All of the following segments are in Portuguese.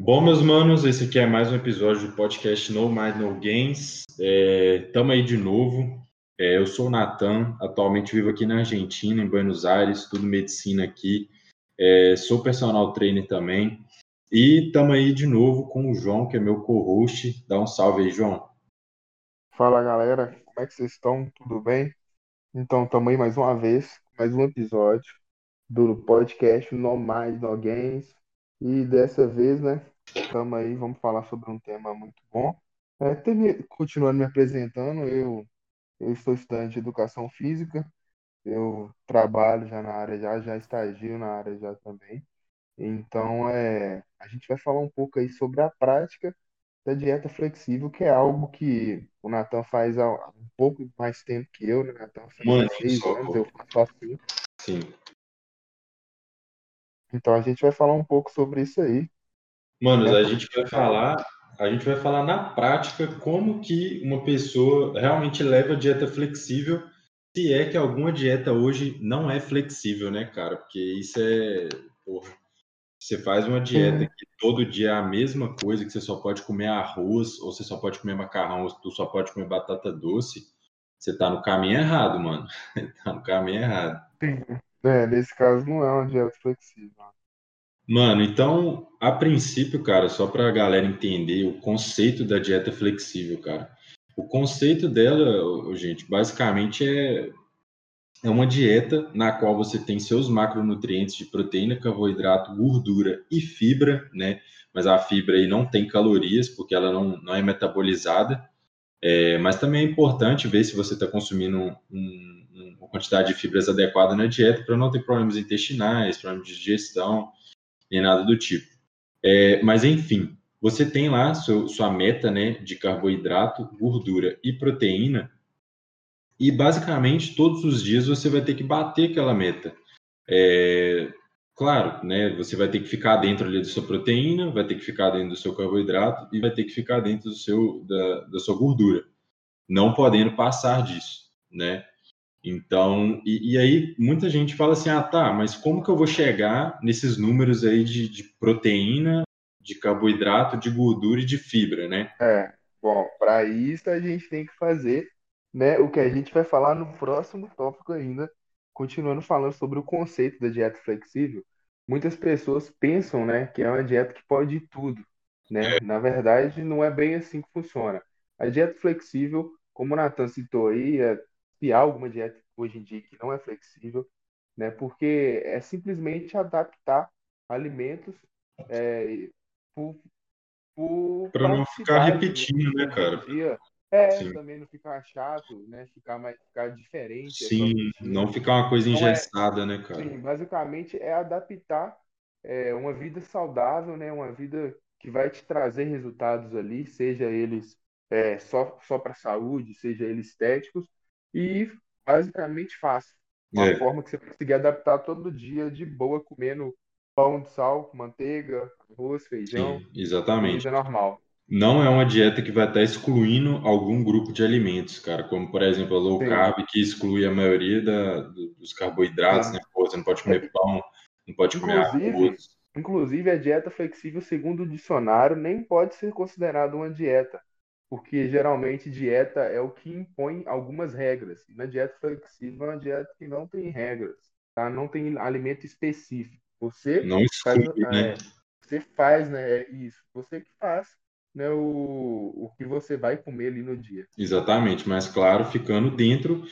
Bom, meus manos, esse aqui é mais um episódio do podcast No Mind No Games. Estamos é, aí de novo. É, eu sou o Natan, atualmente vivo aqui na Argentina, em Buenos Aires, estudo medicina aqui. É, sou personal trainer também. E estamos aí de novo com o João, que é meu co-host. Dá um salve aí, João. Fala galera, como é que vocês estão? Tudo bem? Então, estamos aí mais uma vez, mais um episódio do podcast No Mind No Games. E dessa vez, né, estamos aí, vamos falar sobre um tema muito bom. É, continuando me apresentando, eu, eu sou estudante de educação física, eu trabalho já na área, já, já estagio na área já também. Então, é, a gente vai falar um pouco aí sobre a prática da dieta flexível, que é algo que o Natan faz há um pouco mais tempo que eu, né? Natan faz Mano, seis anos, eu faço assim. Sim. Então a gente vai falar um pouco sobre isso aí. Manos, É, a gente vai falar, a gente vai falar na prática como que uma pessoa realmente leva a dieta flexível, se é que alguma dieta hoje não é flexível, né, cara? Porque isso é, porra, você faz uma dieta que todo dia é a mesma coisa, que você só pode comer arroz, ou você só pode comer macarrão, ou tu só pode comer batata doce, você tá no caminho errado, mano. Tá no caminho errado. Sim. É, nesse caso não é uma dieta flexível. Mano, então, a princípio, cara, só para a galera entender o conceito da dieta flexível, cara. O conceito dela, gente, basicamente é, é uma dieta na qual você tem seus macronutrientes de proteína, carboidrato, gordura e fibra, né? Mas a fibra aí não tem calorias, porque ela não, não é metabolizada. É, mas também é importante ver se você está consumindo um- um- quantidade de fibras adequada na dieta para não ter problemas intestinais, problemas de digestão, nem nada do tipo. É, mas enfim, você tem lá seu- sua meta né, de carboidrato, gordura e proteína, e basicamente todos os dias você vai ter que bater aquela meta. É, claro, né, você vai ter que ficar dentro ali da sua proteína, vai ter que ficar dentro do seu carboidrato e vai ter que ficar dentro do seu, da, da sua gordura, não podendo passar disso, né? Então, e, e aí muita gente fala assim, ah, tá, mas como que eu vou chegar nesses números aí de, de proteína, de carboidrato, de gordura e de fibra, né? É, bom, para isso a gente tem que fazer, né, o que a gente vai falar no próximo tópico ainda, continuando falando sobre o conceito da dieta flexível. Muitas pessoas pensam, né, que é uma dieta que pode tudo, né? Na verdade, não é bem assim que funciona. A dieta flexível, como o Nathan citou aí, é, se há alguma dieta hoje em dia que não é flexível, né? Porque é simplesmente adaptar alimentos é, Para não ficar repetindo, né, no cara? dia a. É, Sim, também não ficar chato, né? Ficar mais, ficar diferente a sim, não ficar uma coisa Então é, engessada, né, cara? sim, basicamente é adaptar é, uma vida saudável, né? Uma vida que vai te trazer resultados ali, seja eles é, só, só para saúde, seja eles estéticos, e basicamente fácil. Uma É, forma que você conseguir adaptar todo dia de boa, comendo pão de sal, manteiga, arroz, feijão, sim, exatamente. comida normal. Não é uma dieta que vai estar excluindo algum grupo de alimentos, cara, como por exemplo a low Sim, carb, que exclui a maioria da- do- dos carboidratos, né? sim. Pô, você não pode comer pão, não pode comer Inclusive, arroz. inclusive, a dieta flexível, segundo o dicionário, nem pode ser considerada uma dieta, porque geralmente dieta é o que impõe algumas regras. E na dieta flexível é uma dieta que não tem regras, tá? Não tem alimento específico. Você Não faz, né? é, você faz, né? é Isso. Você que faz, né? O, o que você vai comer ali no dia. Exatamente, mas claro, ficando dentro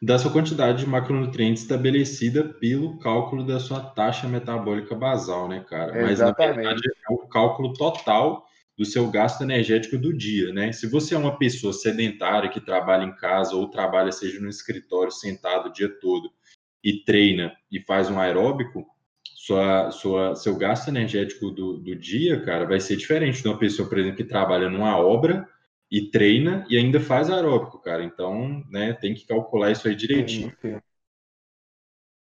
da sua quantidade de macronutrientes estabelecida pelo cálculo da sua taxa metabólica basal, né, cara? Mas na verdade Exatamente. é o cálculo total do seu gasto energético do dia, né? Se você é uma pessoa sedentária que trabalha em casa ou trabalha, seja no escritório, sentado o dia todo e treina e faz um aeróbico, sua, sua, seu gasto energético do, do dia, cara, vai ser diferente de uma pessoa, por exemplo, que trabalha numa obra e treina e ainda faz aeróbico, cara. Então, né, tem que calcular isso aí direitinho.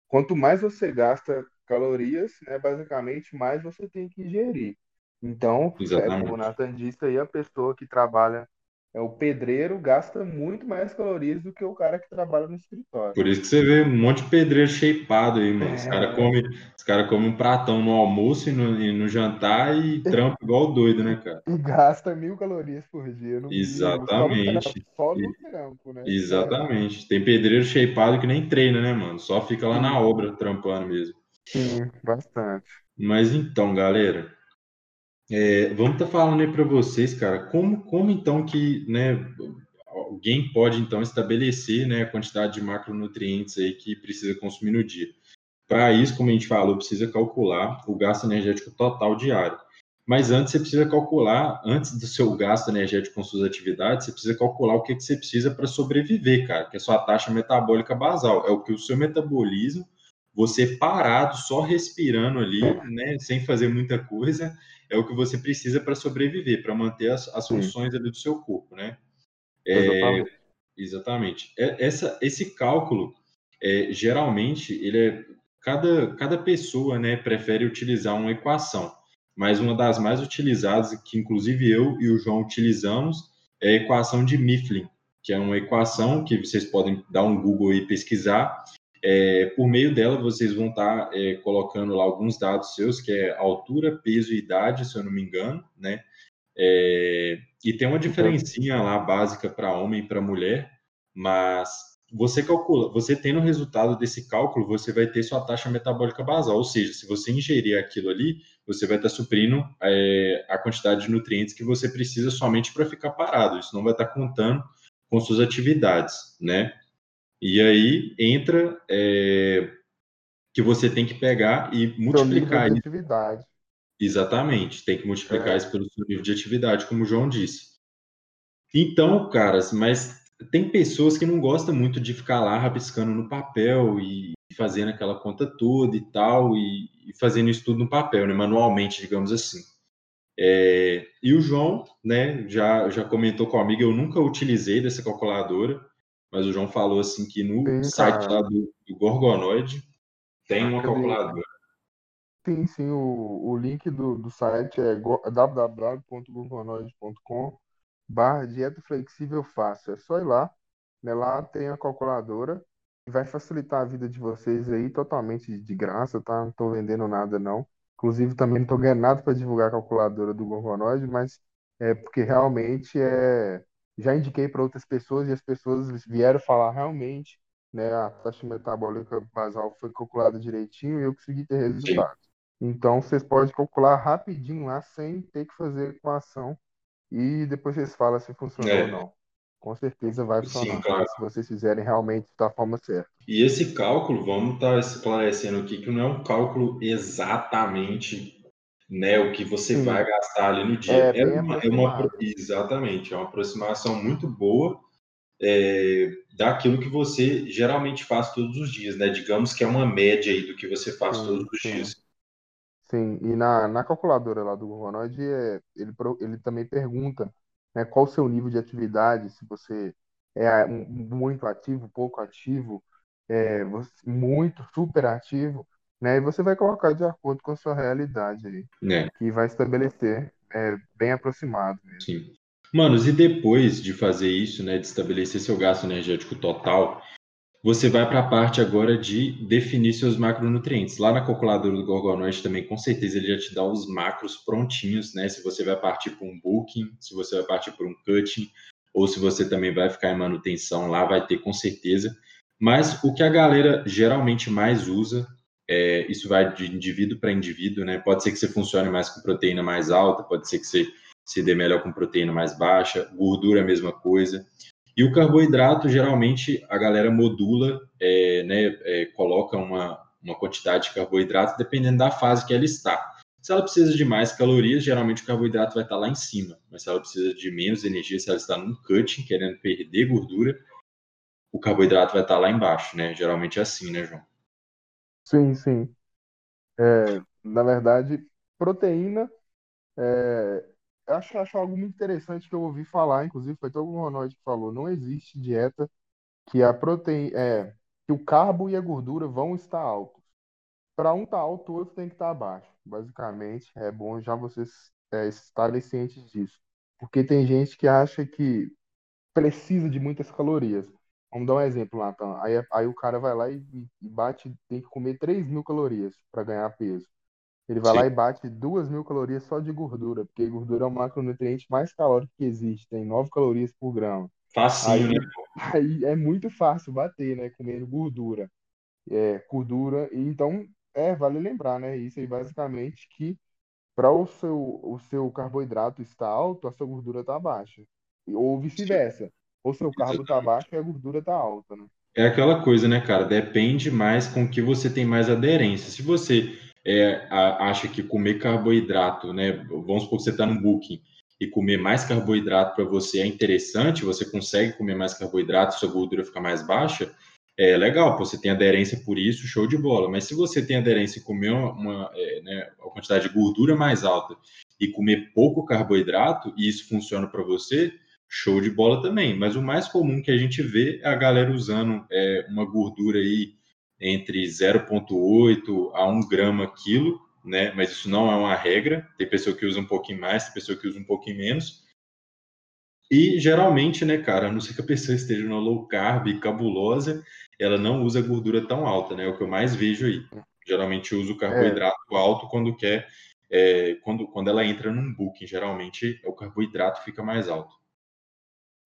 Quanto mais você gasta calorias, né, basicamente, mais você tem que ingerir. Então, é como o. Nathan disse aí, a pessoa que trabalha é o pedreiro gasta muito mais calorias do que o cara que trabalha no escritório. Por isso que você vê um monte de pedreiro shapeado aí, mano. Os caras comem cara come um pratão no almoço e no, e no jantar e trampa igual doido, né, cara? E gasta mil calorias por dia. No Exatamente. Só no trampo, né? Exatamente. Tem pedreiro shapeado que nem treina, né, mano? Só fica lá na obra trampando mesmo. Sim, bastante. Mas então, galera, é, vamos estar tá falando aí para vocês, cara, como, como então que, né, alguém pode então estabelecer, né, a quantidade de macronutrientes aí que precisa consumir no dia. Para isso, como a gente falou, precisa calcular o gasto energético total diário. Mas antes você precisa calcular, antes do seu gasto energético com suas atividades, você precisa calcular o que, que você precisa para sobreviver, cara, que é a sua taxa metabólica basal. É o que o seu metabolismo, você parado, só respirando ali, né, sem fazer muita coisa, é o que você precisa para sobreviver, para manter as, as funções ali do seu corpo, né? É, exatamente. É, essa, esse cálculo, é, geralmente, ele é cada, cada pessoa, né, prefere utilizar uma equação, mas uma das mais utilizadas, que inclusive eu e o João utilizamos, é a equação de Mifflin, que é uma equação que vocês podem dar um Google e pesquisar, é, por meio dela, vocês vão estar tá, é, colocando lá alguns dados seus, que é altura, peso e idade, se eu não me engano, né? É, e tem uma diferencinha lá básica para homem e para mulher, mas você calcula, você tendo o resultado desse cálculo, você vai ter sua taxa metabólica basal, ou seja, se você ingerir aquilo ali, você vai estar tá suprindo é, a quantidade de nutrientes que você precisa somente para ficar parado. Isso não vai estar tá contando com suas atividades, né? E aí entra é, que você tem que pegar e multiplicar isso. Atividade. Exatamente, tem que multiplicar é. isso pelo seu nível de atividade, como o João disse. Então, caras, mas tem pessoas que não gostam muito de ficar lá rabiscando no papel e fazendo aquela conta toda e tal, e, e fazendo isso tudo no papel, né, manualmente, digamos assim. É, e o João, né, já, já comentou comigo, eu nunca utilizei dessa calculadora, mas o João falou assim que no site lá do, do Gorgonoid tem uma calculadora. Sim, sim, o, o link do, do site é www.gorgonoid.com barra dieta flexível fácil. É só ir lá, né? Lá tem a calculadora e vai facilitar a vida de vocês aí totalmente de graça, tá? Não estou vendendo nada não. Inclusive também não estou ganhando nada para divulgar a calculadora do Gorgonoid, mas é porque realmente é já indiquei para outras pessoas e as pessoas vieram falar realmente, né, a taxa metabólica basal foi calculada direitinho e eu consegui ter resultado. Então vocês podem calcular rapidinho lá sem ter que fazer equação e depois vocês falam se funcionou é. ou não. Com certeza vai funcionar Sim, se vocês fizerem realmente da forma certa. E esse cálculo, vamos estar tá esclarecendo aqui que não é um cálculo exatamente né, o que você Sim. vai gastar ali no dia. É, é, uma, é uma, exatamente, é uma aproximação muito boa é, daquilo que você geralmente faz todos os dias, né? Digamos que é uma média aí do que você faz sim, todos os sim. dias. Sim, e na, na calculadora lá do Gonoid, é, ele, ele também pergunta né, qual o seu nível de atividade, se você é muito ativo, pouco ativo, é, muito super ativo, né? E você vai colocar de acordo com a sua realidade aí, é. que vai estabelecer é, bem aproximado. Mesmo. Sim. Manos, e depois de fazer isso, né, de estabelecer seu gasto energético total, você vai para a parte agora de definir seus macronutrientes. Lá na calculadora do Gorgonoid também, com certeza, ele já te dá os macros prontinhos, né? Se você vai partir para um booking, se você vai partir para um cutting, ou se você também vai ficar em manutenção, lá vai ter com certeza. Mas o que a galera geralmente mais usa é, isso vai de indivíduo para indivíduo, né? Pode ser que você funcione mais com proteína mais alta, pode ser que você se dê melhor com proteína mais baixa, gordura a mesma coisa. E o carboidrato, geralmente, a galera modula, é, né, é, coloca uma, uma quantidade de carboidrato dependendo da fase que ela está. Se ela precisa de mais calorias, geralmente o carboidrato vai estar lá em cima. Mas se ela precisa de menos energia, se ela está num cutting, querendo perder gordura, o carboidrato vai estar lá embaixo, né? Geralmente é assim, né, João? Sim, sim. É, na verdade, proteína, é, acho, acho algo muito interessante que eu ouvi falar, inclusive foi todo o Ronald que falou, não existe dieta que a proteína, é, que o carbo e a gordura vão estar altos. Para um estar tá alto, o outro tem que estar tá abaixo. Basicamente, é bom já vocês é, estarem cientes disso. Porque tem gente que acha que precisa de muitas calorias. Vamos dar um exemplo, Natan. Aí, aí o cara vai lá e, e bate, tem que comer 3 mil calorias para ganhar peso. Ele vai Sim. lá e bate 2 mil calorias só de gordura, porque gordura é o macronutriente mais calórico que existe, tem 9 calorias por grama. Facinho, Aí, né? aí é muito fácil bater, né? Comendo gordura. É, gordura. E então, é, vale lembrar, né? Isso aí basicamente que para o seu, o seu carboidrato estar alto, a sua gordura está baixa. Ou vice-versa. Ou seu carbo está baixo e a gordura está alta, né? É aquela coisa, né, cara? Depende mais com que você tem mais aderência. Se você é, a- acha que comer carboidrato, né? Vamos supor que você está no Booking e comer mais carboidrato para você é interessante, você consegue comer mais carboidrato, sua gordura fica mais baixa, é legal, você tem aderência por isso, show de bola. Mas se você tem aderência em comer uma, uma, é, né, uma quantidade de gordura mais alta e comer pouco carboidrato, e isso funciona para você, show de bola também. Mas o mais comum que a gente vê é a galera usando é, uma gordura aí entre 0,8 a 1 grama quilo, né? Mas isso não é uma regra. Tem pessoa que usa um pouquinho mais, tem pessoa que usa um pouquinho menos. E geralmente, né, cara, a não ser que a pessoa esteja numa low carb cabulosa, ela não usa gordura tão alta, né? É o que eu mais vejo aí. Geralmente usa o carboidrato alto quando quer, é, quando, quando ela entra num booking. Geralmente o carboidrato fica mais alto.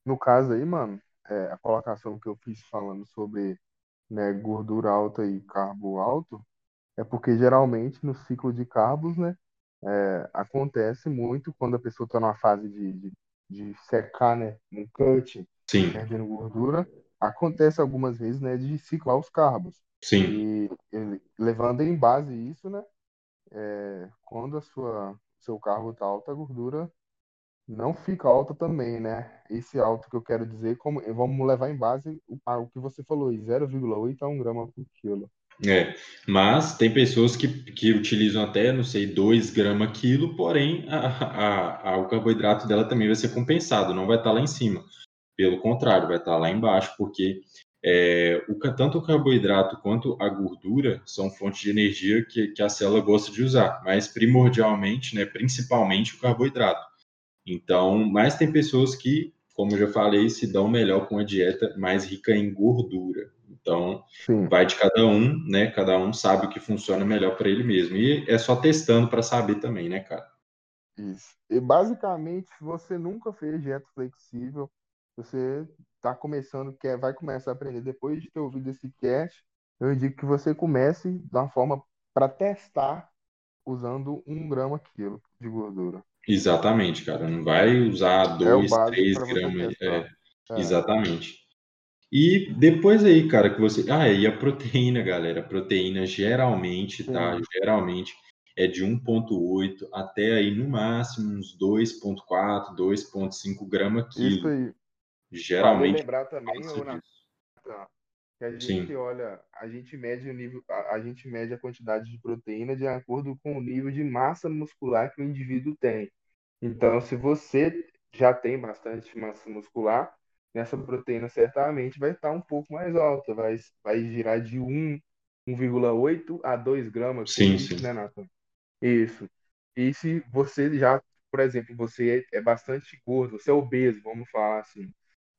No caso aí, mano, é, a colocação que eu fiz falando sobre né, gordura alta e carbo alto é porque geralmente no ciclo de carbos, né, é, acontece muito quando a pessoa está numa fase de, de, de secar, né, um cut, Sim, perdendo gordura, acontece algumas vezes, né, de ciclar os carbos. sim, E levando em base isso, né, é, quando a sua seu carbo está alto, a gordura não fica alta também, né? Esse alto que eu quero dizer, como vamos levar em base o, que você falou, aí, 0,8 a 1 grama por quilo. É, mas tem pessoas que, que utilizam até, não sei, 2 gramas quilo, porém a, a- a- o carboidrato dela também vai ser compensado, não vai estar lá em cima. Pelo contrário, vai estar lá embaixo, porque é, o, tanto o carboidrato quanto a gordura são fontes de energia que, que a célula gosta de usar, mas primordialmente, né, principalmente o carboidrato. Então, mas tem pessoas que, como eu já falei, se dão melhor com a dieta mais rica em gordura. Então, Sim, vai de cada um, né? Cada um sabe o que funciona melhor para ele mesmo. E é só testando para saber também, né, cara? isso. E basicamente, se você nunca fez dieta flexível, você está começando, quer, vai começar a aprender depois de ter ouvido esse cast, eu indico que você comece da uma forma para testar usando um grama quilo de gordura. Exatamente, cara. Não vai usar É o 2, básico 3 para você gramas. É. É. exatamente. E depois aí, cara, que você. Ah, e a proteína, galera. A proteína geralmente, tá? Sim. Geralmente é de 1,8 até aí no máximo uns 2,4, 2,5 gramas Isso quilo. aí. Vale Geralmente lembrar também, disso. Que a Sim. gente olha, a gente mede o nível, a, a gente mede a quantidade de proteína de acordo com o nível de massa muscular que o indivíduo tem. Então, se você já tem bastante massa muscular, essa proteína certamente vai estar um pouco mais alta, vai, vai girar de 1, 1,8 a 2 gramas Sim, litro, sim. né, Nathan? Isso. E se você já, por exemplo, você é bastante gordo, você é obeso, vamos falar assim.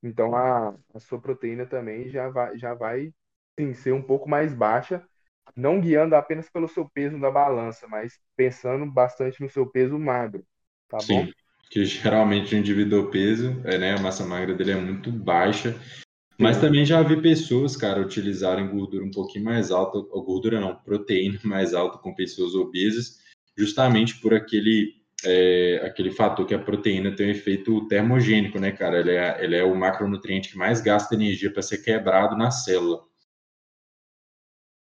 Então a, a sua proteína também já vai, já vai sim, ser um pouco mais baixa, não guiando apenas pelo seu peso na balança, mas pensando bastante no seu peso magro, tá bom? Sim, que geralmente o indivíduo obeso, é, né, a massa magra dele é muito baixa, mas também já vi pessoas, cara, utilizarem gordura um pouquinho mais alta, ou gordura não, proteína mais alta com pessoas obesas, justamente por aquele, é, aquele fator que a proteína tem um efeito termogênico, né, cara? Ele é, ele é o macronutriente que mais gasta energia para ser quebrado na célula.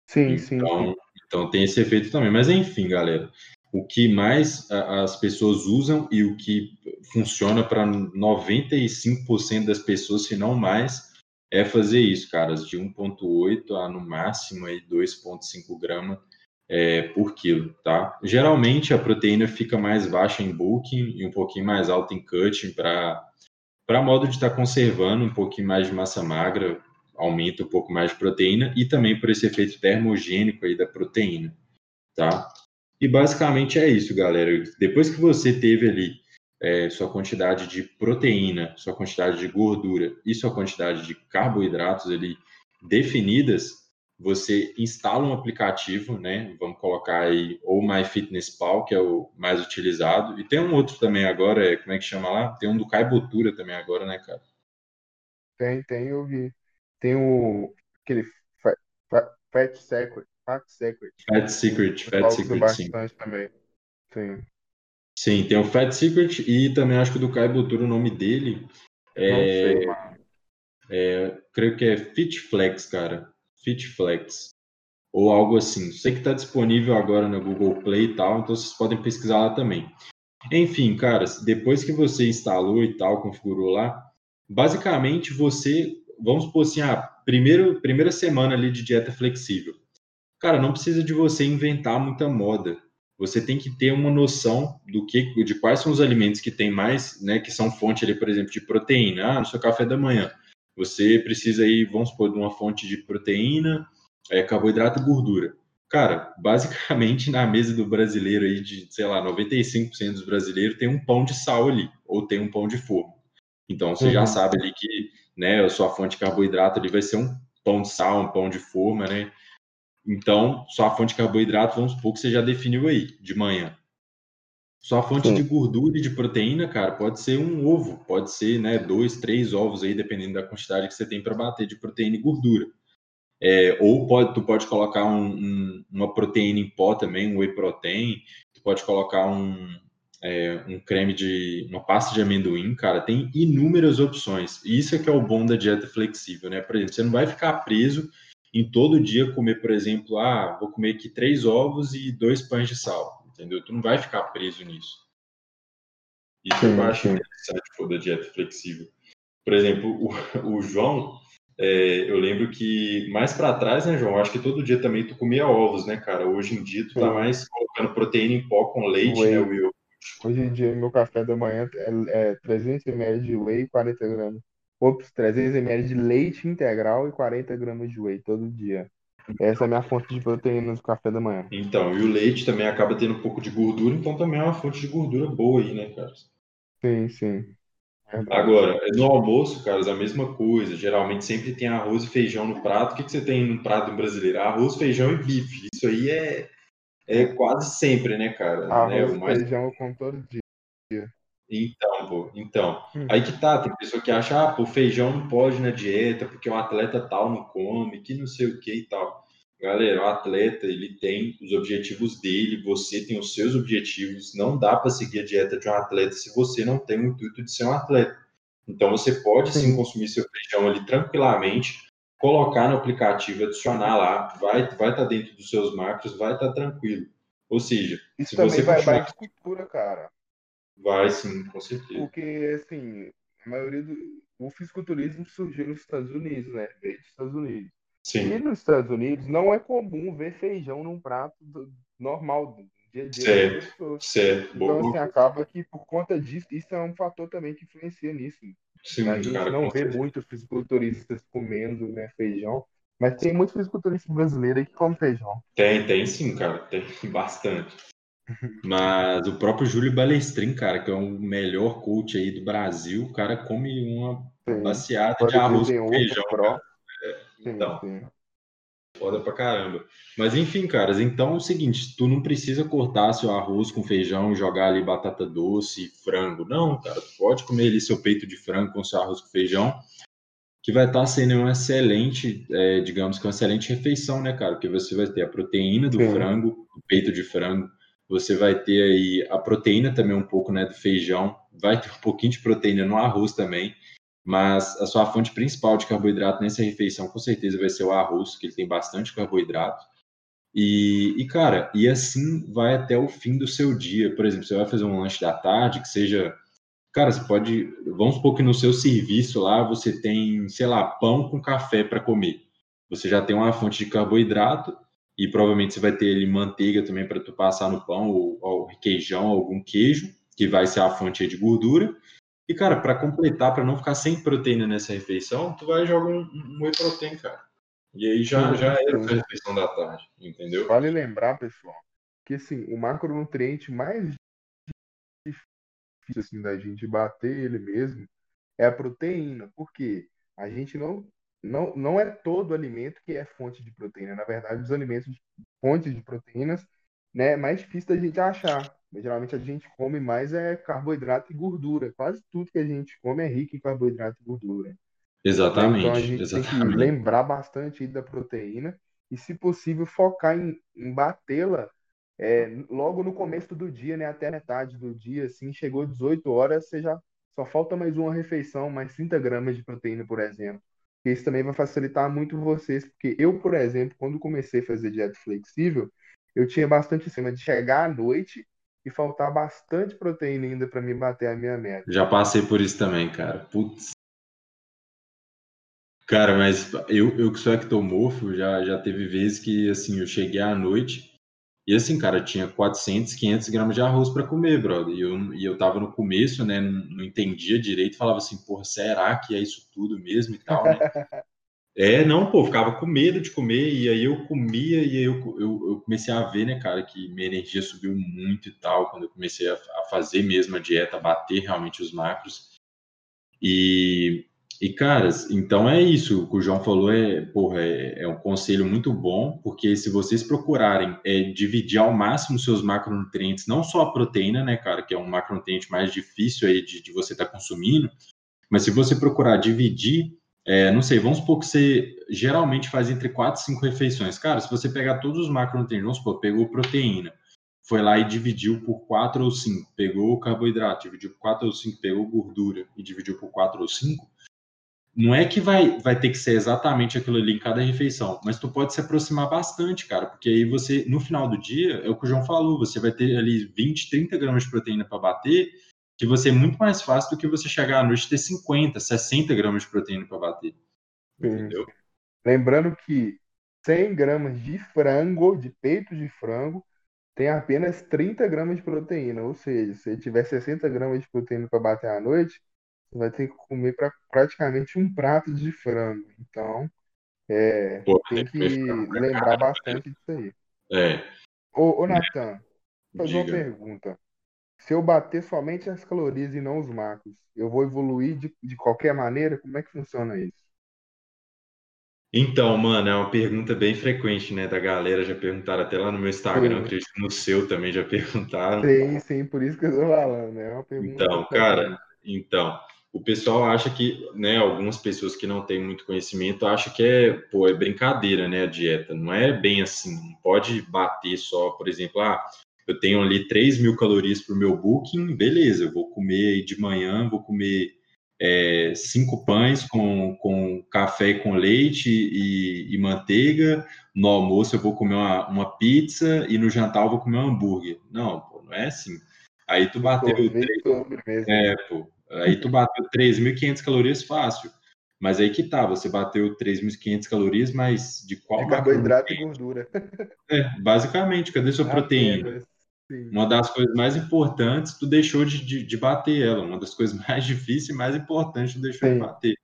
Sim, sim, Então, sim. então tem esse efeito também. Mas enfim, galera, o que mais a- as pessoas usam e o que funciona para 95% das pessoas, se não mais, é fazer isso, caras, de 1,8 a no máximo aí 2,5 gramas é, por quilo, tá? Geralmente a proteína fica mais baixa em bulking e um pouquinho mais alta em cutting para modo de estar conservando um pouquinho mais de massa magra, aumenta um pouco mais de proteína e também por esse efeito termogênico aí da proteína, tá? E basicamente é isso, galera. Depois que você teve ali é, sua quantidade de proteína, sua quantidade de gordura e sua quantidade de carboidratos ali definidas, você instala um aplicativo, né? Vamos colocar aí ou MyFitnessPal, que é o mais utilizado, e tem um outro também agora, é, como é que chama lá? Tem um do Caibotura também agora, né, cara? Tem, tem, eu vi. Tem o aquele Fat, Fat Secret, Fat Secret. Fat Secret, Fat Secret, sim. também. Sim. Sim, tem o Fat Secret e também acho que o do Caibotura o nome dele é, Não sei, mano. É, creio que é Fitflex, cara. Fitflex. Ou algo assim. Sei que está disponível agora no Google Play e tal, então vocês podem pesquisar lá também. Enfim, cara, depois que você instalou e tal, configurou lá, basicamente você, vamos supor assim, a primeiro, primeira semana ali de dieta flexível. Cara, não precisa de você inventar muita moda. Você tem que ter uma noção do que, de quais são os alimentos que tem mais, né, que são fonte ali, por exemplo, de proteína. Ah, no seu café da manhã, você precisa aí, vamos supor, de uma fonte de proteína, é, carboidrato e gordura. Cara, basicamente na mesa do brasileiro aí, de, sei lá, 95% dos brasileiros tem um pão de sal ali, ou tem um pão de forno. Então você uhum. já sabe ali que, né, a sua fonte de carboidrato ali vai ser um pão de sal, um pão de forma, né? Então, sua fonte de carboidrato, vamos supor que você já definiu aí, de manhã. Sua fonte Sim. de gordura e de proteína, cara, pode ser um ovo, pode ser, né, dois, três ovos aí, dependendo da quantidade que você tem para bater de proteína e gordura. É, ou pode, tu pode colocar um, um, uma proteína em pó também, um whey protein, tu pode colocar um, é, um creme de, uma pasta de amendoim, cara, tem inúmeras opções. E isso é que é o bom da dieta flexível, né? Por exemplo, você não vai ficar preso em todo dia comer, por exemplo, ah, vou comer aqui três ovos e dois pães de sal entendeu? Tu não vai ficar preso nisso. Isso sim, eu acho sim. interessante da dieta flexível. Por exemplo, o, o João, é, eu lembro que mais para trás, né, João? Acho que todo dia também tu comia ovos, né, cara? Hoje em dia tu tá mais colocando proteína em pó com leite, whey. né, Will? Hoje em dia, meu café da manhã é, é 300 ml de whey e 40 gramas. Ops, 300 ml de leite integral e 40 gramas de whey todo dia. Essa é a minha fonte de proteína no café da manhã. Então, e o leite também acaba tendo um pouco de gordura, então também é uma fonte de gordura boa aí, né, cara? Sim, sim. Agora, no almoço, cara, é a mesma coisa. Geralmente sempre tem arroz e feijão no prato. O que, que você tem no prato brasileiro? Arroz, feijão e bife. Isso aí é, é quase sempre, né, cara? Arroz né? mais... feijão com todo dia. Então, pô, então. Hum. Aí que tá, tem pessoa que acha, ah, pô, feijão não pode na dieta, porque um atleta tal não come, que não sei o que e tal. Galera, o atleta, ele tem os objetivos dele, você tem os seus objetivos. Não dá para seguir a dieta de um atleta se você não tem o intuito de ser um atleta. Então, você pode sim, sim consumir seu feijão ali tranquilamente, colocar no aplicativo, adicionar lá, vai estar vai tá dentro dos seus macros, vai estar tá tranquilo. Ou seja, Isso se você vai, continuar... vai cultura, cara. Vai sim, com certeza. Porque, assim, a maioria do. O fisiculturismo surgiu nos Estados Unidos, né? Veio dos Estados Unidos. Sim. E nos Estados Unidos não é comum ver feijão num prato normal do dia a dia certo. Certo. Então, assim, acaba que por conta disso, isso é um fator também que influencia nisso. Sim, a gente cara, não vê muitos fisiculturistas comendo né, feijão, mas tem muitos fisiculturistas brasileiros que comem feijão. Tem, tem sim, cara, tem bastante. Mas o próprio Júlio Balestrin, cara, que é o melhor coach aí do Brasil, o cara come uma sim. baseada de arroz com feijão. É, então, sim, sim. foda pra caramba. Mas enfim, caras, então é o seguinte, tu não precisa cortar seu arroz com feijão e jogar ali batata doce e frango. Não, cara, tu pode comer ali seu peito de frango com seu arroz com feijão, que vai estar tá sendo uma excelente, é, digamos que uma excelente refeição, né, cara? Porque você vai ter a proteína do frango, o peito de frango, você vai ter aí a proteína também um pouco, né, do feijão, vai ter um pouquinho de proteína no arroz também, mas a sua fonte principal de carboidrato nessa refeição com certeza vai ser o arroz, que ele tem bastante carboidrato. E, e, cara, e assim vai até o fim do seu dia. Por exemplo, você vai fazer um lanche da tarde que seja. Cara, você pode. Vamos supor que no seu serviço lá você tem, sei lá, pão com café para comer. Você já tem uma fonte de carboidrato e provavelmente você vai ter ali manteiga também para tu passar no pão, ou, ou requeijão, algum queijo, que vai ser a fonte de gordura. E, cara, para completar, para não ficar sem proteína nessa refeição, tu vai jogar um, um whey protein, cara. E aí já, já era a refeição da tarde, entendeu? Vale lembrar, pessoal, que assim, o macronutriente mais difícil assim da gente bater ele mesmo é a proteína, porque a gente não não, não é todo alimento que é fonte de proteína. Na verdade, os alimentos fontes de proteínas, né, é mais difícil da gente achar. Geralmente a gente come mais é carboidrato e gordura. Quase tudo que a gente come é rico em carboidrato e gordura. Exatamente. Então a gente exatamente. tem que lembrar bastante da proteína e, se possível, focar em, em batê-la é, logo no começo do dia, né? Até metade do dia, assim, chegou 18 horas, você já só falta mais uma refeição, mais 30 gramas de proteína, por exemplo. Isso também vai facilitar muito vocês, porque eu, por exemplo, quando comecei a fazer dieta flexível, eu tinha bastante cima de chegar à noite e faltar bastante proteína ainda para me bater a minha meta. Já passei por isso também, cara. Putz. Cara, mas eu, eu que sou ectomorfo, já, já teve vezes que, assim, eu cheguei à noite e, assim, cara, tinha 400, 500 gramas de arroz para comer, brother. E eu, e eu tava no começo, né, não, não entendia direito, falava assim, porra, será que é isso tudo mesmo e tal, né? É, não, pô, ficava com medo de comer, e aí eu comia, e aí eu, eu, eu, comecei a ver, né, cara, que minha energia subiu muito e tal, quando eu comecei a, a fazer mesmo a dieta, bater realmente os macros. E, e, caras, então é isso, o que o João falou é, porra, é, é um conselho muito bom, porque se vocês procurarem é, dividir ao máximo seus macronutrientes, não só a proteína, né, cara, que é um macronutriente mais difícil aí de, de você estar tá consumindo, mas se você procurar dividir é, não sei, vamos supor que você geralmente faz entre 4 e 5 refeições. Cara, se você pegar todos os macronutrientes, vamos supor, pegou proteína, foi lá e dividiu por 4 ou 5, pegou carboidrato, dividiu por 4 ou 5, pegou gordura e dividiu por 4 ou 5, não é que vai, vai ter que ser exatamente aquilo ali em cada refeição, mas tu pode se aproximar bastante, cara, porque aí você, no final do dia, é o que o João falou, você vai ter ali 20, 30 gramas de proteína para bater que você é muito mais fácil do que você chegar à noite e ter 50, 60 gramas de proteína para bater. Entendeu? Lembrando que 100 gramas de frango, de peito de frango, tem apenas 30 gramas de proteína. Ou seja, se tiver 60 gramas de proteína para bater à noite, vai ter que comer pra, praticamente um prato de frango. Então, é, Pô, tem que lembrar bastante disso aí. É. Ô, ô Natan, fazer uma pergunta. Se eu bater somente as calorias e não os macros, eu vou evoluir de, de qualquer maneira? Como é que funciona isso? Então, mano, é uma pergunta bem frequente, né, da galera. Já perguntaram até lá no meu Instagram, sim. acredito que no seu também já perguntaram. Sim, sim, por isso que eu tô falando, né? É uma pergunta então, cara, então, o pessoal acha que, né, algumas pessoas que não têm muito conhecimento acham que é, pô, é brincadeira, né, a dieta. Não é bem assim, não pode bater só, por exemplo, ah, eu tenho ali 3 mil calorias para o meu booking, beleza, eu vou comer de manhã, vou comer é, cinco pães com, com café com leite e, e, manteiga, no almoço eu vou comer uma, uma, pizza e no jantar eu vou comer um hambúrguer. Não, pô, não é assim. Aí tu bateu... Pô, 3, é, pô, aí tu bateu 3.500 calorias fácil. Mas aí que tá, você bateu 3.500 calorias, mas de qual é carboidrato e gordura. É, basicamente, cadê sua proteína? Sim. Uma das coisas mais importantes, tu deixou de, de, de, bater ela. Uma das coisas mais difíceis e mais importantes, tu deixou Sim. de bater.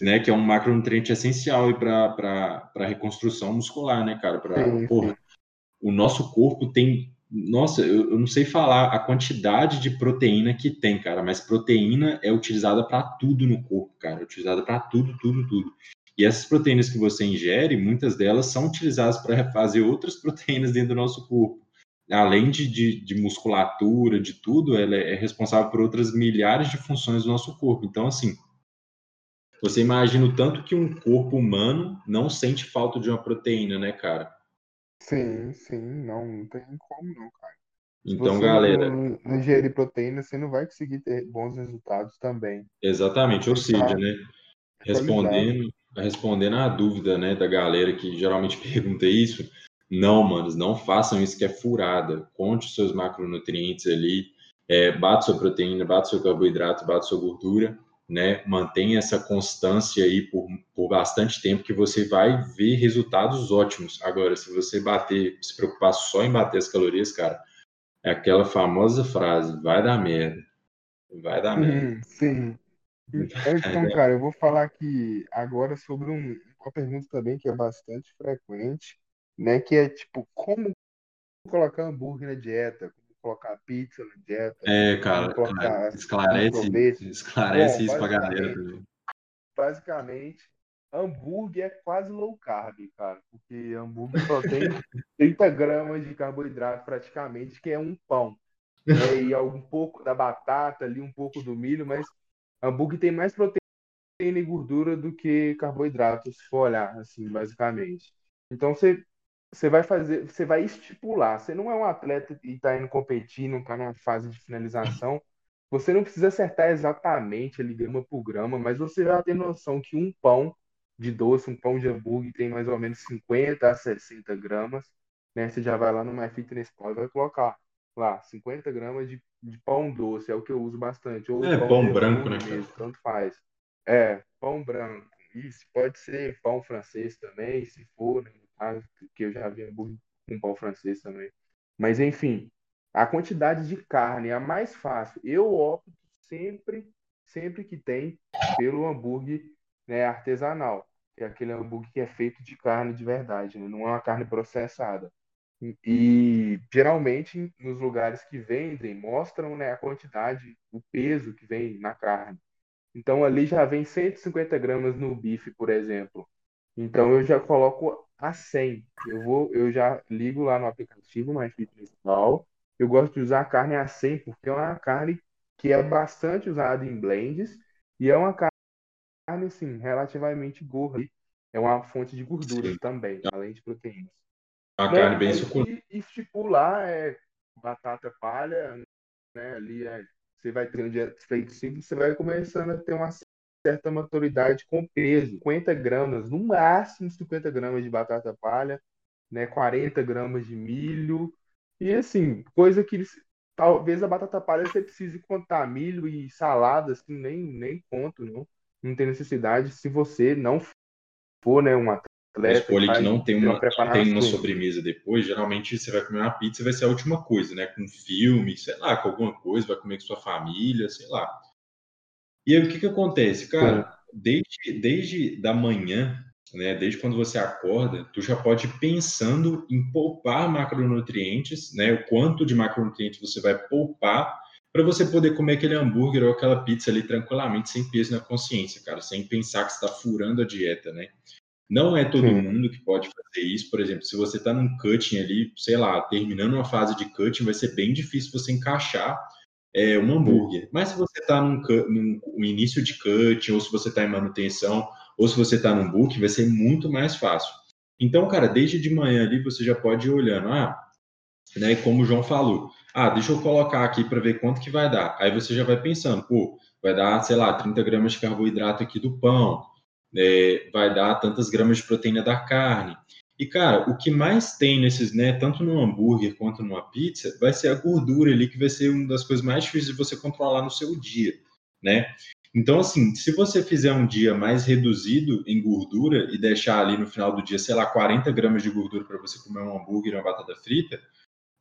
Né, que é um macronutriente essencial para a reconstrução muscular, né, cara? Pra, porra, o nosso corpo tem. Nossa, eu, eu, não sei falar a quantidade de proteína que tem, cara, mas proteína é utilizada para tudo no corpo, cara. É utilizada para tudo, tudo, tudo. E essas proteínas que você ingere, muitas delas são utilizadas para fazer outras proteínas dentro do nosso corpo além de, de, de, musculatura, de tudo, ela é responsável por outras milhares de funções do nosso corpo. Então, assim, você imagina o tanto que um corpo humano não sente falta de uma proteína, né, cara? Sim, sim, não, não tem como não, cara. Então, galera. Não ingerir proteína, você não vai conseguir ter bons resultados também. Exatamente, ou seja, né? Respondendo, respondendo à dúvida, né, da galera que geralmente pergunta isso, não, manos, não façam isso que é furada. Conte os seus macronutrientes ali, é, bate sua proteína, bate seu carboidrato, bate sua gordura, né? Mantenha essa constância aí por, por bastante tempo que você vai ver resultados ótimos. Agora, se você bater, se preocupar só em bater as calorias, cara, é aquela famosa frase, vai dar merda. Vai dar merda. Hum, sim. Então, cara, eu vou falar aqui agora sobre um, uma pergunta também que é bastante frequente, né? Que é tipo, como colocar hambúrguer na dieta, colocar pizza na dieta. É, cara, colocar, esclarece, esclarece Bom, isso pra galera também. Basicamente, hambúrguer é quase low carb, cara, porque hambúrguer só tem 30 gramas de carboidrato praticamente, que é um pão. Né? E um pouco da batata ali, um pouco do milho, mas hambúrguer tem mais proteína e gordura do que carboidratos, se for olhar, assim, basicamente. Então você você vai fazer, você vai estipular. Você não é um atleta e está indo competir, não está numa fase de finalização. Você não precisa acertar exatamente ali grama por grama, mas você já tem noção que um pão de doce, um pão de hambúrguer tem mais ou menos 50 a 60 gramas. Né? Você já vai lá no MyFitnessPal e vai colocar lá 50 gramas de, de pão doce, é o que eu uso bastante. Ou é, pão, pão branco, né? Mesmo, tanto faz. É, pão branco. Isso, pode ser pão francês também, se for, né? Que eu já vi hambúrguer com pão francês também. Mas enfim, a quantidade de carne é a mais fácil. Eu opto sempre, sempre que tem, pelo hambúrguer né, artesanal, é aquele hambúrguer que é feito de carne de verdade, né? não é uma carne processada. E, e geralmente nos lugares que vendem mostram né, a quantidade, o peso que vem na carne. Então ali já vem 150 gramas no bife, por exemplo. Então eu já coloco a 100. Eu vou, eu já ligo lá no aplicativo MyFitnessPal. Eu gosto de usar a carne a 100 porque é uma carne que é bastante usada em blends e é uma carne assim, relativamente gorda. É uma fonte de gordura Sim. também, além de proteínas. A né? carne bem suculenta. E, e estipular é batata palha, né? Ali é, você vai um dia flexível, você vai começando a ter uma certa maturidade com peso, 50 gramas, no máximo 50 gramas de batata palha, né, 40 gramas de milho, e assim, coisa que talvez a batata palha você precise contar milho e saladas, que nem, nem conto, não, não tem necessidade se você não for, né, um atleta. Mas que não tem uma, não tem uma sobremesa depois, geralmente você vai comer uma pizza, vai ser a última coisa, né, com filme, sei lá, com alguma coisa, vai comer com sua família, sei lá. E aí o que que acontece, cara? Desde, desde da manhã, né, desde quando você acorda, tu já pode ir pensando em poupar macronutrientes, né, o quanto de macronutrientes você vai poupar para você poder comer aquele hambúrguer ou aquela pizza ali tranquilamente, sem peso na consciência, cara, sem pensar que está furando a dieta, né? Não é todo Sim. mundo que pode fazer isso, por exemplo, se você está num cutting ali, sei lá, terminando uma fase de cutting, vai ser bem difícil você encaixar é, um hambúrguer. Mas se você está num, num, início de cut, ou se você está em manutenção, ou se você está num book, vai ser muito mais fácil. Então, cara, desde de manhã ali você já pode ir olhando, ah, né, como o João falou, ah, deixa eu colocar aqui para ver quanto que vai dar. Aí você já vai pensando, pô, vai dar, sei lá, 30 gramas de carboidrato aqui do pão, é, vai dar tantas gramas de proteína da carne. E, cara, o que mais tem nesses, né, tanto no hambúrguer quanto numa pizza, vai ser a gordura ali, que vai ser uma das coisas mais difíceis de você controlar no seu dia, né? Então, assim, se você fizer um dia mais reduzido em gordura e deixar ali no final do dia, sei lá, 40 gramas de gordura para você comer um hambúrguer e uma batata frita,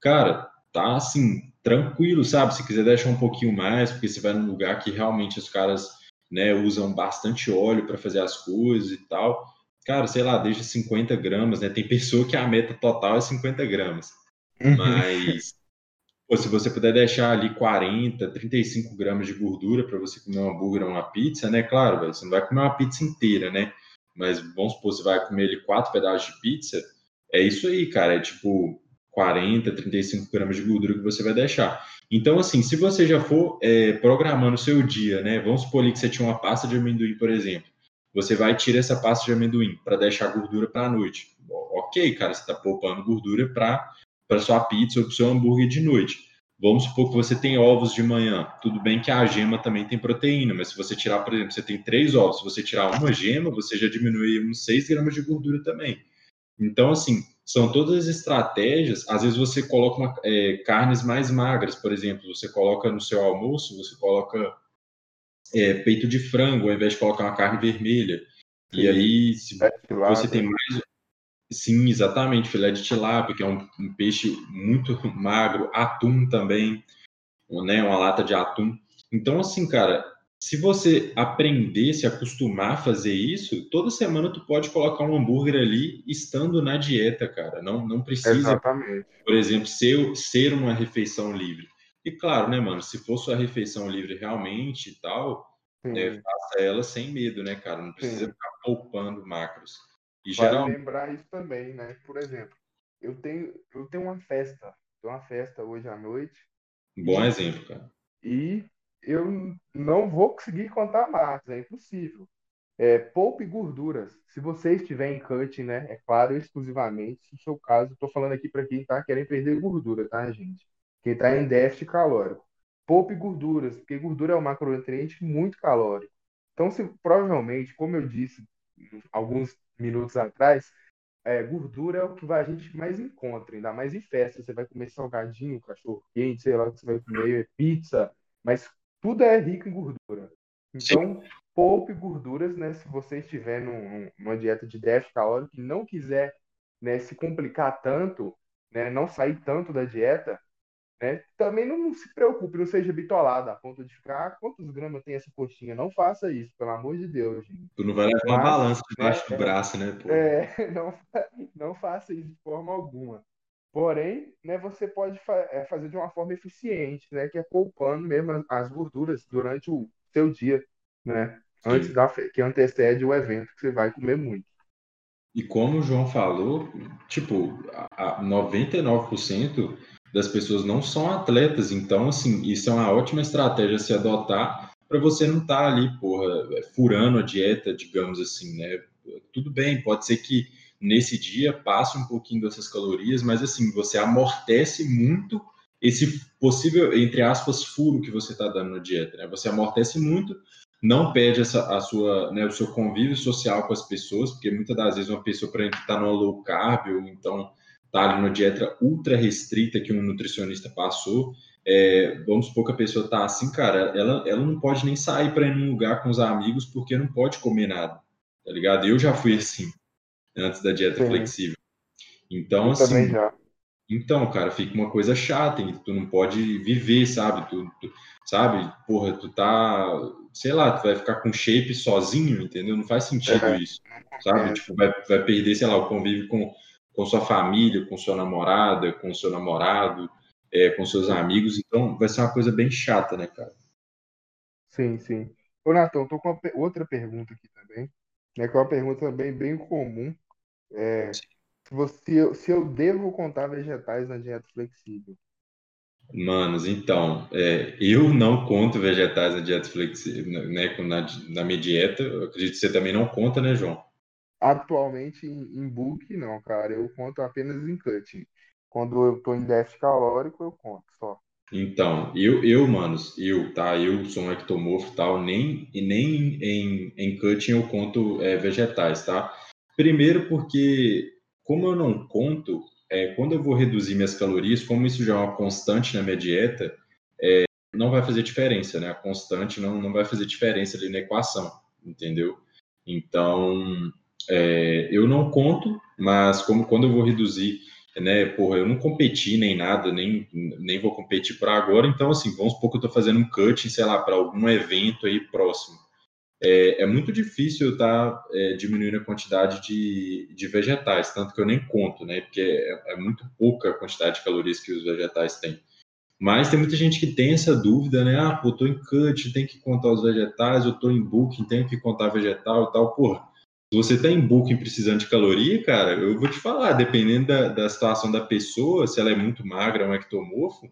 cara, tá assim, tranquilo, sabe? Se quiser deixar um pouquinho mais, porque você vai num lugar que realmente os caras, né, usam bastante óleo para fazer as coisas e tal cara, sei lá, desde 50 gramas, né? Tem pessoa que a meta total é 50 gramas. Uhum. Mas pô, se você puder deixar ali 40, 35 gramas de gordura para você comer um hambúrguer ou uma pizza, né? Claro, véio, você não vai comer uma pizza inteira, né? Mas vamos supor, você vai comer ali quatro pedaços de pizza, é isso aí, cara. É tipo 40, 35 gramas de gordura que você vai deixar. Então, assim, se você já for é, programando o seu dia, né? Vamos supor ali que você tinha uma pasta de amendoim, por exemplo você vai tirar essa pasta de amendoim para deixar gordura para a noite. Ok, cara, você está poupando gordura para sua pizza ou para seu hambúrguer de noite. Vamos supor que você tem ovos de manhã. Tudo bem que a gema também tem proteína, mas se você tirar, por exemplo, você tem três ovos, se você tirar uma gema, você já diminui uns 6 gramas de gordura também. Então, assim, são todas as estratégias. Às vezes você coloca uma, é, carnes mais magras, por exemplo, você coloca no seu almoço, você coloca é, peito de frango ao invés de colocar uma carne vermelha. Sim. E aí, se você tem mais. Sim, exatamente, filé de tilápia, que é um, um peixe muito magro, atum também, né, uma lata de atum. Então, assim, cara, se você aprender, se acostumar a fazer isso, toda semana tu pode colocar um hambúrguer ali estando na dieta, cara. Não, não precisa, Exatamente. por exemplo, ser, ser uma refeição livre. E claro, né, mano, se for sua refeição livre realmente e tal, é, faça ela sem medo, né, cara? Não precisa Sim. ficar poupando macros. E vale geral... lembrar isso também, né? Por exemplo, eu tenho, eu tenho uma festa, tenho uma festa hoje à noite. Bom e, exemplo, cara. E eu não vou conseguir contar macros, é impossível. É, poupe gorduras. Se você estiver em cut, né? É claro, exclusivamente, se o seu caso, estou falando aqui para quem está querendo perder gordura, tá, gente? Quem está em déficit calórico. Poupe gorduras, porque gordura é um macronutriente muito calórico. Então, se, provavelmente, como eu disse alguns minutos atrás, é, gordura é o que a gente mais encontra, ainda mais em festa. Você vai comer salgadinho, cachorro quente, sei lá o que você vai comer, pizza, mas tudo é rico em gordura. Então, Sim. poupe gorduras, né? Se você estiver num, numa dieta de déficit calórico e não quiser né, se complicar tanto, né, não sair tanto da dieta, né? Também não se preocupe, não seja bitolado a ponto de ficar, ah, quantos gramas tem essa coxinha? Não faça isso, pelo amor de Deus, gente. Tu não vai levar uma balança debaixo é, do braço, né? Pô? É, não, não faça isso de forma alguma. Porém, né, você pode fa é, fazer de uma forma eficiente, né, que é poupando mesmo as gorduras durante o seu dia, né, antes da que antecede o evento que você vai comer muito. E como o João falou, tipo, a 99% das pessoas não são atletas, então, assim, isso é uma ótima estratégia se adotar para você não estar tá ali, porra, furando a dieta, digamos assim, né? Tudo bem, pode ser que nesse dia passe um pouquinho dessas calorias, mas assim, você amortece muito esse possível, entre aspas, furo que você está dando na dieta, né? Você amortece muito, não perde essa, a sua, né, o seu convívio social com as pessoas, porque muitas das vezes uma pessoa, para estar tá no low carb ou então tá numa dieta ultra restrita que um nutricionista passou, é, vamos supor que a pessoa tá assim, cara, ela, ela não pode nem sair para ir num lugar com os amigos porque não pode comer nada, tá ligado? Eu já fui assim, antes da dieta Sim. flexível. Então, Eu assim. Então, cara, fica uma coisa chata, tu não pode viver, sabe? Tu, tu, sabe? Porra, tu tá, sei lá, tu vai ficar com shape sozinho, entendeu? Não faz sentido é. isso, sabe? É. Tipo, vai, vai perder, sei lá, o convívio com com sua família, com sua namorada, com seu namorado, é, com seus amigos. Então, vai ser uma coisa bem chata, né, cara? Sim, sim. Ô, Natão, tô com outra pergunta aqui também, né, que é uma pergunta bem, bem comum. É, se, você, se eu devo contar vegetais na dieta flexível? Manos, então, é, eu não conto vegetais na dieta flexível, né, na, na minha dieta. Eu acredito que você também não conta, né, João? Atualmente em, book não, cara. Eu conto apenas em cut. Quando eu tô em déficit calórico, eu conto só. Então, eu, eu, manos, eu, tá? Eu sou um ectomorfo e tal, nem, nem em, em cutting eu conto é, vegetais, tá? Primeiro porque, como eu não conto, é, quando eu vou reduzir minhas calorias, como isso já é uma constante na minha dieta, é, não vai fazer diferença, né? A constante não, não vai fazer diferença ali na equação, entendeu? Então, é, eu não conto, mas como quando eu vou reduzir, né, porra, eu não competi nem nada, nem, nem vou competir para agora, então assim, vamos supor que eu estou fazendo um cutting, sei lá, para algum evento aí próximo. É, é muito difícil eu estar tá, é, diminuindo a quantidade de, de vegetais, tanto que eu nem conto, né, porque é, é muito pouca a quantidade de calorias que os vegetais têm. Mas tem muita gente que tem essa dúvida, né? Ah, pô, tô em cut, tem que contar os vegetais, eu tô em booking, tenho que contar vegetal e tal. Porra, se você está em booking precisando de caloria, cara, eu vou te falar, dependendo da, da situação da pessoa, se ela é muito magra, um ectomorfo,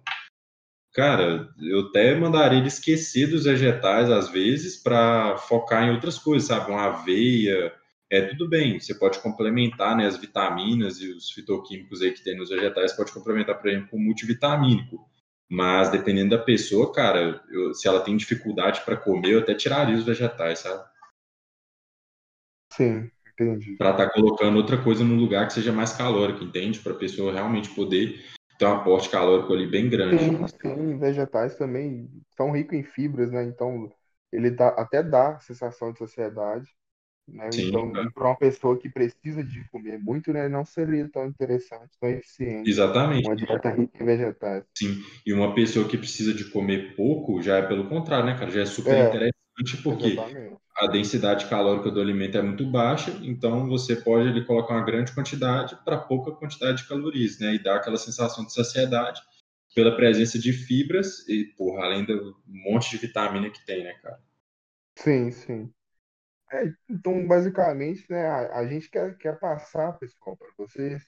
cara, eu até mandaria ele esquecer dos vegetais às vezes para focar em outras coisas, sabe? Uma aveia, é tudo bem, você pode complementar né, as vitaminas e os fitoquímicos aí que tem nos vegetais, pode complementar, por exemplo, com multivitamínico. Mas dependendo da pessoa, cara, eu, se ela tem dificuldade para comer, eu até tiraria os vegetais, sabe? Sim, entendi. Para estar tá colocando outra coisa no lugar que seja mais calórico, entende? Para a pessoa realmente poder ter um aporte calórico ali bem grande. Sim, sim, vegetais também são ricos em fibras, né? Então, ele dá, até dá sensação de sociedade. Né? Sim, então, para uma pessoa que precisa de comer muito, né, não seria tão interessante, tão eficiente. Exatamente. Uma dieta rica em vegetais. Sim, e uma pessoa que precisa de comer pouco, já é pelo contrário, né, cara? Já é super é. interessante porque Exatamente. a densidade calórica do alimento é muito baixa, então você pode ali colocar uma grande quantidade para pouca quantidade de calorias, né? E dar aquela sensação de saciedade pela presença de fibras e, porra, além do monte de vitamina que tem, né, cara? Sim, sim. É, então, basicamente, né, a, a gente quer, quer passar, pessoal, para vocês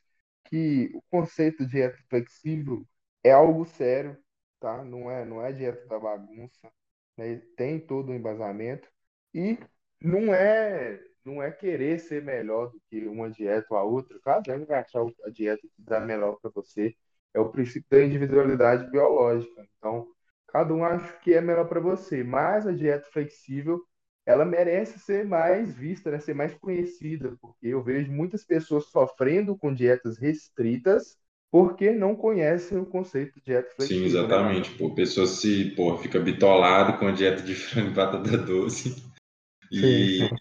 que o conceito de dieta flexível é algo sério, tá? Não é, não é dieta da bagunça, né? Tem todo o embasamento e não é, não é querer ser melhor do que uma dieta ou a outra. Cada um vai achar a dieta que dá melhor para você. É o princípio da individualidade biológica. Então, cada um acha que é melhor para você, mas a dieta flexível ela merece ser mais vista, né, ser mais conhecida, porque eu vejo muitas pessoas sofrendo com dietas restritas porque não conhecem o conceito de dieta flexível. Sim, né? exatamente. Né? Pô, pessoa se pô, fica bitolado com a dieta de frango e batata doce e, sim, sim.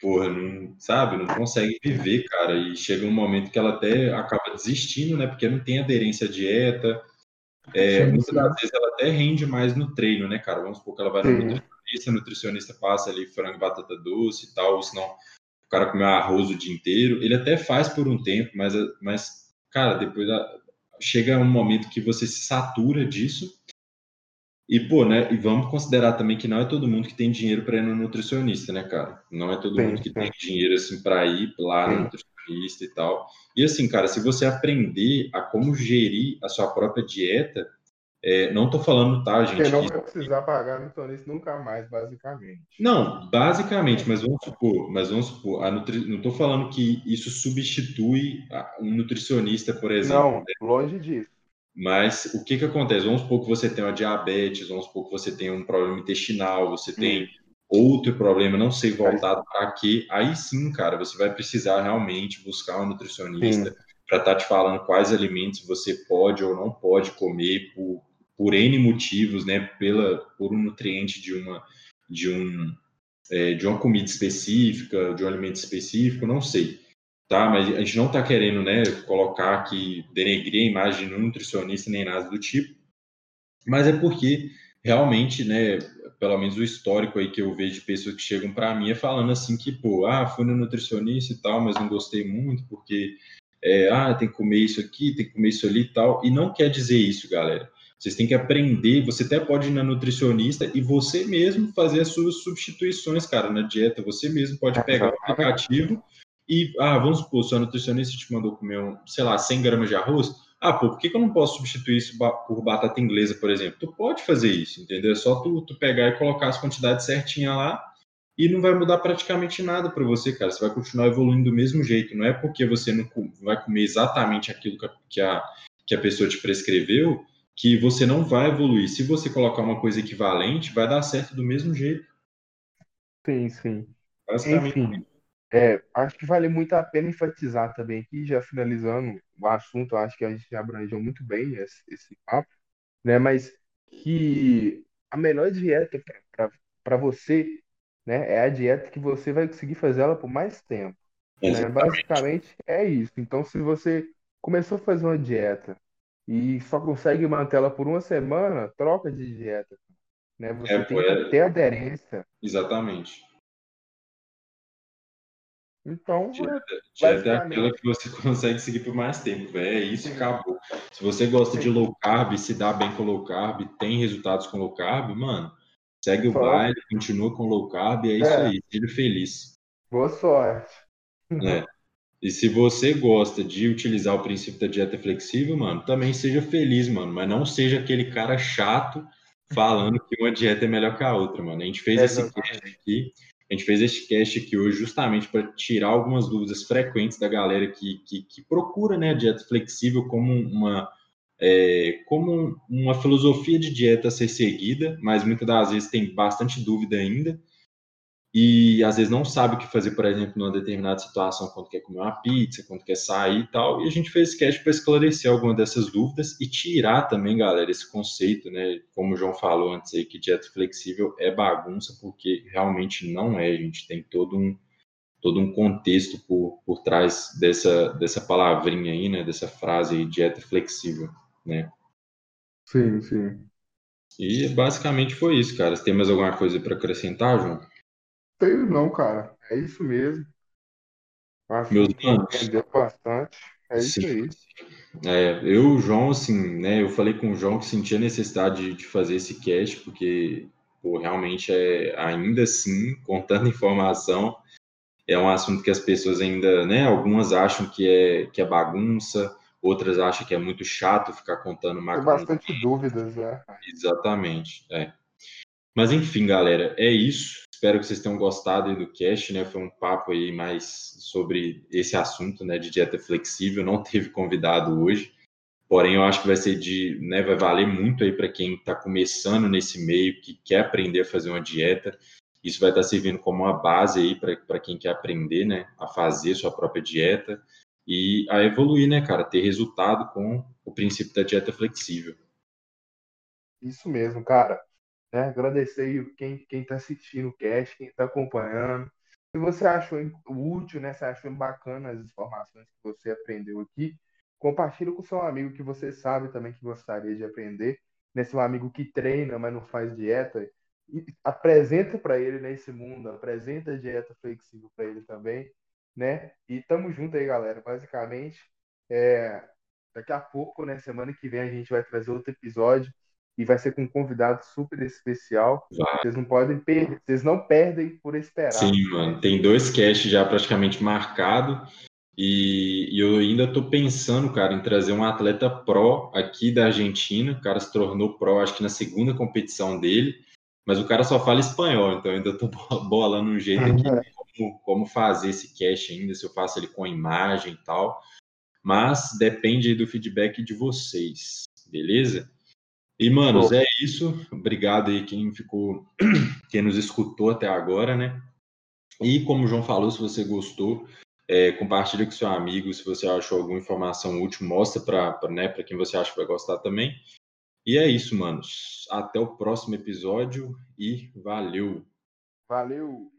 porra, não, sabe, não consegue viver, cara. E chega um momento que ela até acaba desistindo, né, porque não tem aderência à dieta. É, sim, muitas das vezes ela até rende mais no treino, né, cara? Vamos supor que ela vai no nutricionista, a nutricionista passa ali frango e batata doce e tal, ou senão o cara comeu arroz o dia inteiro. Ele até faz por um tempo, mas, mas cara, depois chega um momento que você se satura disso. E, pô, né? E vamos considerar também que não é todo mundo que tem dinheiro para ir no nutricionista, né, cara? Não é todo sim, mundo que sim. tem dinheiro, assim, para ir lá sim. no nutricionista e tal. E, assim, cara, se você aprender a como gerir a sua própria dieta, é, não estou falando, tá, gente? Você não vai precisar pagar nutricionista nunca mais, basicamente. Não, basicamente, mas vamos supor, mas vamos supor, nutri... não estou falando que isso substitui um nutricionista, por exemplo. Não, né? longe disso. Mas o que que acontece? Vamos supor que você tem uma diabetes, vamos supor que você tem um problema intestinal, você tem outro problema, não sei voltado para quê. Aí sim, cara, você vai precisar realmente buscar um nutricionista para estar tá te falando quais alimentos você pode ou não pode comer por por N motivos, né, pela, por um nutriente de uma, de, um, é, de uma comida específica, de um alimento específico, não sei. Tá? Mas a gente não está querendo né, colocar aqui, denegrir a imagem de um nutricionista nem nada do tipo, mas é porque realmente, né, pelo menos o histórico aí que eu vejo de pessoas que chegam para mim é falando assim que, pô, ah, fui no nutricionista e tal, mas não gostei muito porque, é, ah, tem que comer isso aqui, tem que comer isso ali e tal, e não quer dizer isso, galera. Vocês têm que aprender. Você até pode ir na nutricionista e você mesmo fazer as suas substituições, cara, na dieta. Você mesmo pode pegar o aplicativo e, ah, vamos supor, sua nutricionista te mandou comer, um, sei lá, 100 gramas de arroz. Ah, pô, por que, que eu não posso substituir isso por batata inglesa, por exemplo? Tu pode fazer isso, entendeu? É só tu, tu pegar e colocar as quantidades certinhas lá e não vai mudar praticamente nada para você, cara. Você vai continuar evoluindo do mesmo jeito. Não é porque você não vai comer exatamente aquilo que a, que a pessoa te prescreveu que você não vai evoluir. Se você colocar uma coisa equivalente, vai dar certo do mesmo jeito. Sim, sim. Enfim, é, acho que vale muito a pena enfatizar também aqui, já finalizando o assunto, acho que a gente abrangeu muito bem esse, esse papo, né? Mas que a melhor dieta para você, né, é a dieta que você vai conseguir fazer ela por mais tempo. Né? Basicamente é isso. Então, se você começou a fazer uma dieta e só consegue manter ela por uma semana, troca de dieta. Né? Você é, tem que é... ter aderência. Exatamente. Então, dieta, dieta é aquela que você consegue seguir por mais tempo. É isso e acabou. Se você gosta Sim. de low carb, se dá bem com low carb, tem resultados com low carb, mano, segue o baile, continua com low carb, é, é. isso aí, seja feliz. Boa sorte. É. E se você gosta de utilizar o princípio da dieta flexível, mano, também seja feliz, mano. Mas não seja aquele cara chato falando que uma dieta é melhor que a outra, mano. A gente fez é esse cast aqui, a gente fez esse cast aqui hoje justamente para tirar algumas dúvidas frequentes da galera que, que, que procura né, a dieta flexível como uma, é, como uma filosofia de dieta a ser seguida, mas muitas das vezes tem bastante dúvida ainda e às vezes não sabe o que fazer, por exemplo, numa determinada situação, quando quer comer uma pizza, quando quer sair e tal. E a gente fez esse cast para esclarecer alguma dessas dúvidas e tirar também, galera, esse conceito, né? Como o João falou antes aí, que dieta flexível é bagunça, porque realmente não é. A gente tem todo um, todo um contexto por, por trás dessa, dessa palavrinha aí, né? Dessa frase aí, dieta flexível, né? Sim, sim. E basicamente foi isso, cara. Você tem mais alguma coisa para acrescentar, João? Tenho não, cara. É isso mesmo. Acho Meus que entendeu bastante. É isso sim. aí. É, eu, João, assim, né? Eu falei com o João que sentia necessidade de, de fazer esse cast, porque, pô, realmente é, ainda assim, contando informação, é um assunto que as pessoas ainda, né? Algumas acham que é, que é bagunça, outras acham que é muito chato ficar contando Tem macro. bastante dúvidas, né? Exatamente, é. Mas enfim, galera, é isso. Espero que vocês tenham gostado do cast, né? Foi um papo aí mais sobre esse assunto, né, de dieta flexível. Não teve convidado hoje, porém eu acho que vai ser de, né, vai valer muito aí para quem está começando nesse meio, que quer aprender a fazer uma dieta. Isso vai estar servindo como uma base aí para quem quer aprender, né, a fazer sua própria dieta e a evoluir, né, cara, ter resultado com o princípio da dieta flexível. Isso mesmo, cara. Né? Agradecer quem está assistindo o cast, quem está acompanhando. Se você achou útil, né? Se achou bacana as informações que você aprendeu aqui, compartilhe com seu amigo que você sabe também que gostaria de aprender, né? Seu amigo que treina, mas não faz dieta, apresenta para ele nesse mundo, apresenta a dieta flexível para ele também, né? E tamo junto aí, galera. Basicamente, é, daqui a pouco, né? Semana que vem a gente vai trazer outro episódio e vai ser com um convidado super especial. Vai. Vocês não podem perder, vocês não perdem por esperar. Sim, mano. Tem dois casts já praticamente marcados. E, e eu ainda tô pensando, cara, em trazer um atleta pró aqui da Argentina. O cara se tornou pró, acho que na segunda competição dele. Mas o cara só fala espanhol, então eu ainda tô bolando um jeito aqui como, como fazer esse cast ainda, se eu faço ele com imagem e tal. Mas depende aí do feedback de vocês, beleza? E, manos, é isso. Obrigado aí quem ficou, quem nos escutou até agora, né? E como o João falou, se você gostou, é, compartilha com seu amigo. Se você achou alguma informação útil, mostra para né, pra quem você acha que vai gostar também. E é isso, manos. Até o próximo episódio e valeu! Valeu!